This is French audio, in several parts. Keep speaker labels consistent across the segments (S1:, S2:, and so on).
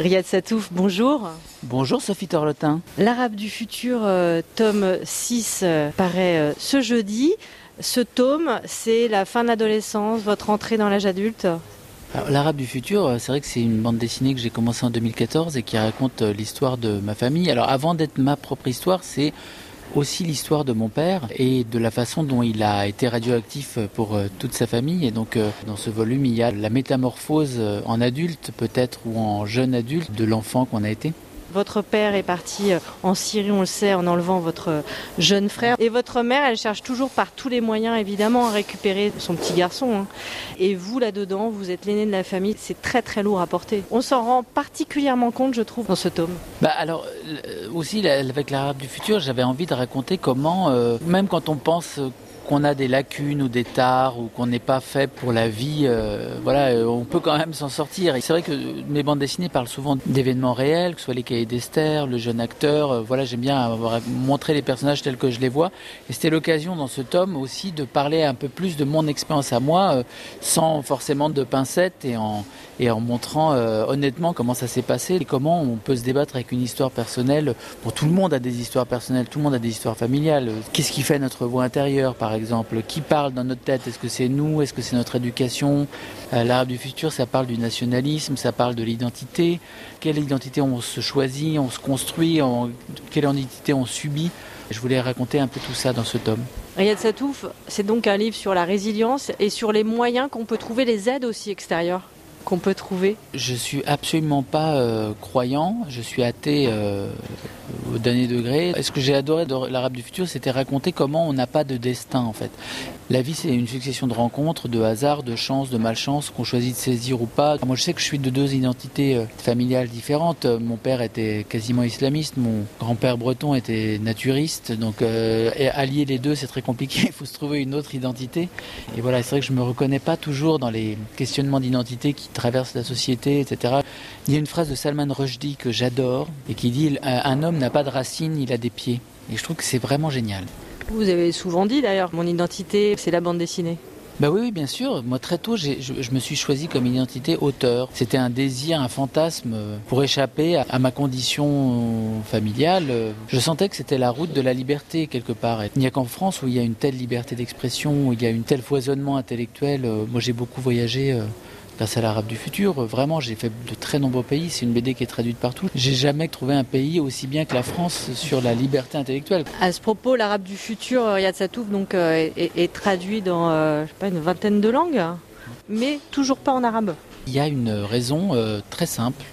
S1: Riyad Satouf, bonjour.
S2: Bonjour Sophie Torlotin.
S1: L'Arabe du futur, euh, tome 6, euh, paraît euh, ce jeudi. Ce tome, c'est la fin de l'adolescence, votre entrée dans l'âge adulte
S2: L'Arabe du futur, c'est vrai que c'est une bande dessinée que j'ai commencée en 2014 et qui raconte l'histoire de ma famille. Alors avant d'être ma propre histoire, c'est aussi l'histoire de mon père et de la façon dont il a été radioactif pour euh, toute sa famille. Et donc, euh, dans ce volume, il y a la métamorphose euh, en adulte, peut-être, ou en jeune adulte de l'enfant qu'on a été.
S1: Votre père est parti euh, en Syrie, on le sait, en enlevant votre euh, jeune frère. Et votre mère, elle cherche toujours par tous les moyens, évidemment, à récupérer son petit garçon. Hein. Et vous, là-dedans, vous êtes l'aîné de la famille. C'est très, très lourd à porter. On s'en rend particulièrement compte, je trouve, dans ce tome.
S2: Bah alors, euh, aussi, avec l'Arabe du futur, j'avais envie de raconter comment, même quand on pense qu'on a des lacunes ou des tares ou qu'on n'est pas fait pour la vie, euh, voilà, euh, on peut quand même s'en sortir. Et c'est vrai que mes bandes dessinées parlent souvent d'événements réels, que ce soit les cahiers d'Esther, le jeune acteur. Euh, voilà, j'aime bien avoir, montrer les personnages tels que je les vois. Et c'était l'occasion dans ce tome aussi de parler un peu plus de mon expérience à moi, sans forcément de pincettes et en, montrant honnêtement comment ça s'est passé et comment on peut se débattre avec une histoire personnelle. Pour tout le monde a des histoires personnelles, tout le monde a des histoires familiales. Qu'est-ce qui fait notre voix intérieure, par exemple exemple Qui parle dans notre tête? Est-ce que c'est nous? Est-ce que c'est notre éducation? Euh, L'arabe du futur, ça parle du nationalisme, ça parle de l'identité. Quelle identité on se choisit, on se construit, quelle identité on subit? Je voulais raconter un peu tout ça dans ce tome.
S1: Riyad Satouf, c'est donc un livre sur la résilience et sur les moyens qu'on peut trouver, les aides aussi extérieures qu'on peut trouver
S2: Je suis absolument pas euh, croyant, je suis athée euh, au dernier degré. Ce que j'ai adoré de l'Arabe du futur, c'était raconter comment on n'a pas de destin en fait. La vie, c'est une succession de rencontres, de hasards, de chances, de malchance qu'on choisit de saisir ou pas. Moi, je sais que je suis de deux identités euh, familiales différentes. Mon père était quasiment islamiste, mon grand-père breton était naturiste. Donc, allier les deux, c'est très compliqué. Il faut se trouver une autre identité. Et voilà, c'est vrai que je me reconnais pas toujours dans les questionnements d'identité qui traverse la société, etc. Il y a une phrase de Salman Rushdie que j'adore et qui dit Un homme n'a pas de racines, il a des pieds. Et je trouve que c'est vraiment génial.
S1: Vous avez souvent dit d'ailleurs, mon identité, c'est la bande dessinée.
S2: Bah oui, bien sûr. Moi, très tôt, je, me suis choisi comme identité auteur. C'était un désir, un fantasme pour échapper à, ma condition familiale. Je sentais que c'était la route de la liberté, quelque part. Il n'y a qu'en France où il y a une telle liberté d'expression, où il y a une telle foisonnement intellectuel. Moi, j'ai beaucoup voyagé euh, grâce à l'arabe du futur. Vraiment, j'ai fait de très nombreux pays. C'est une BD qui est traduite partout. J'ai jamais trouvé un pays aussi bien que la France sur la liberté intellectuelle.
S1: À ce propos, l'arabe du futur, Riyad Satouf, donc, euh, est, traduit dans euh, pas, une vingtaine de langues, mais toujours pas en arabe.
S2: Il y a une raison euh, très simple.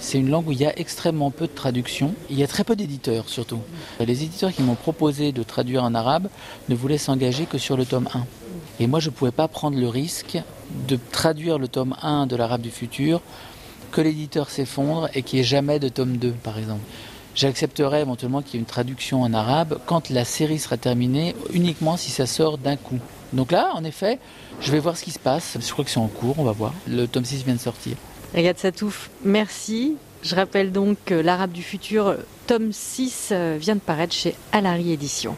S2: C'est une langue où il y a extrêmement peu de traduction. Il y a très peu d'éditeurs surtout. Les éditeurs qui m'ont proposé de traduire en arabe ne voulaient s'engager que sur le tome 1. Et moi, je ne pouvais pas prendre le risque de traduire le tome 1 de l'Arabe du futur, que l'éditeur s'effondre et qu'il n'y ait jamais de tome 2, par exemple. J'accepterais éventuellement qu'il y ait une traduction en arabe quand la série sera terminée, uniquement si ça sort d'un coup. Donc là, en effet, je vais voir ce qui se passe. Je crois que c'est en cours, on va voir. Le tome 6 vient de sortir.
S1: Riyad Satouf, merci. Je rappelle donc que l'Arabe du futur, tome 6, euh, vient de paraître chez Alary Éditions.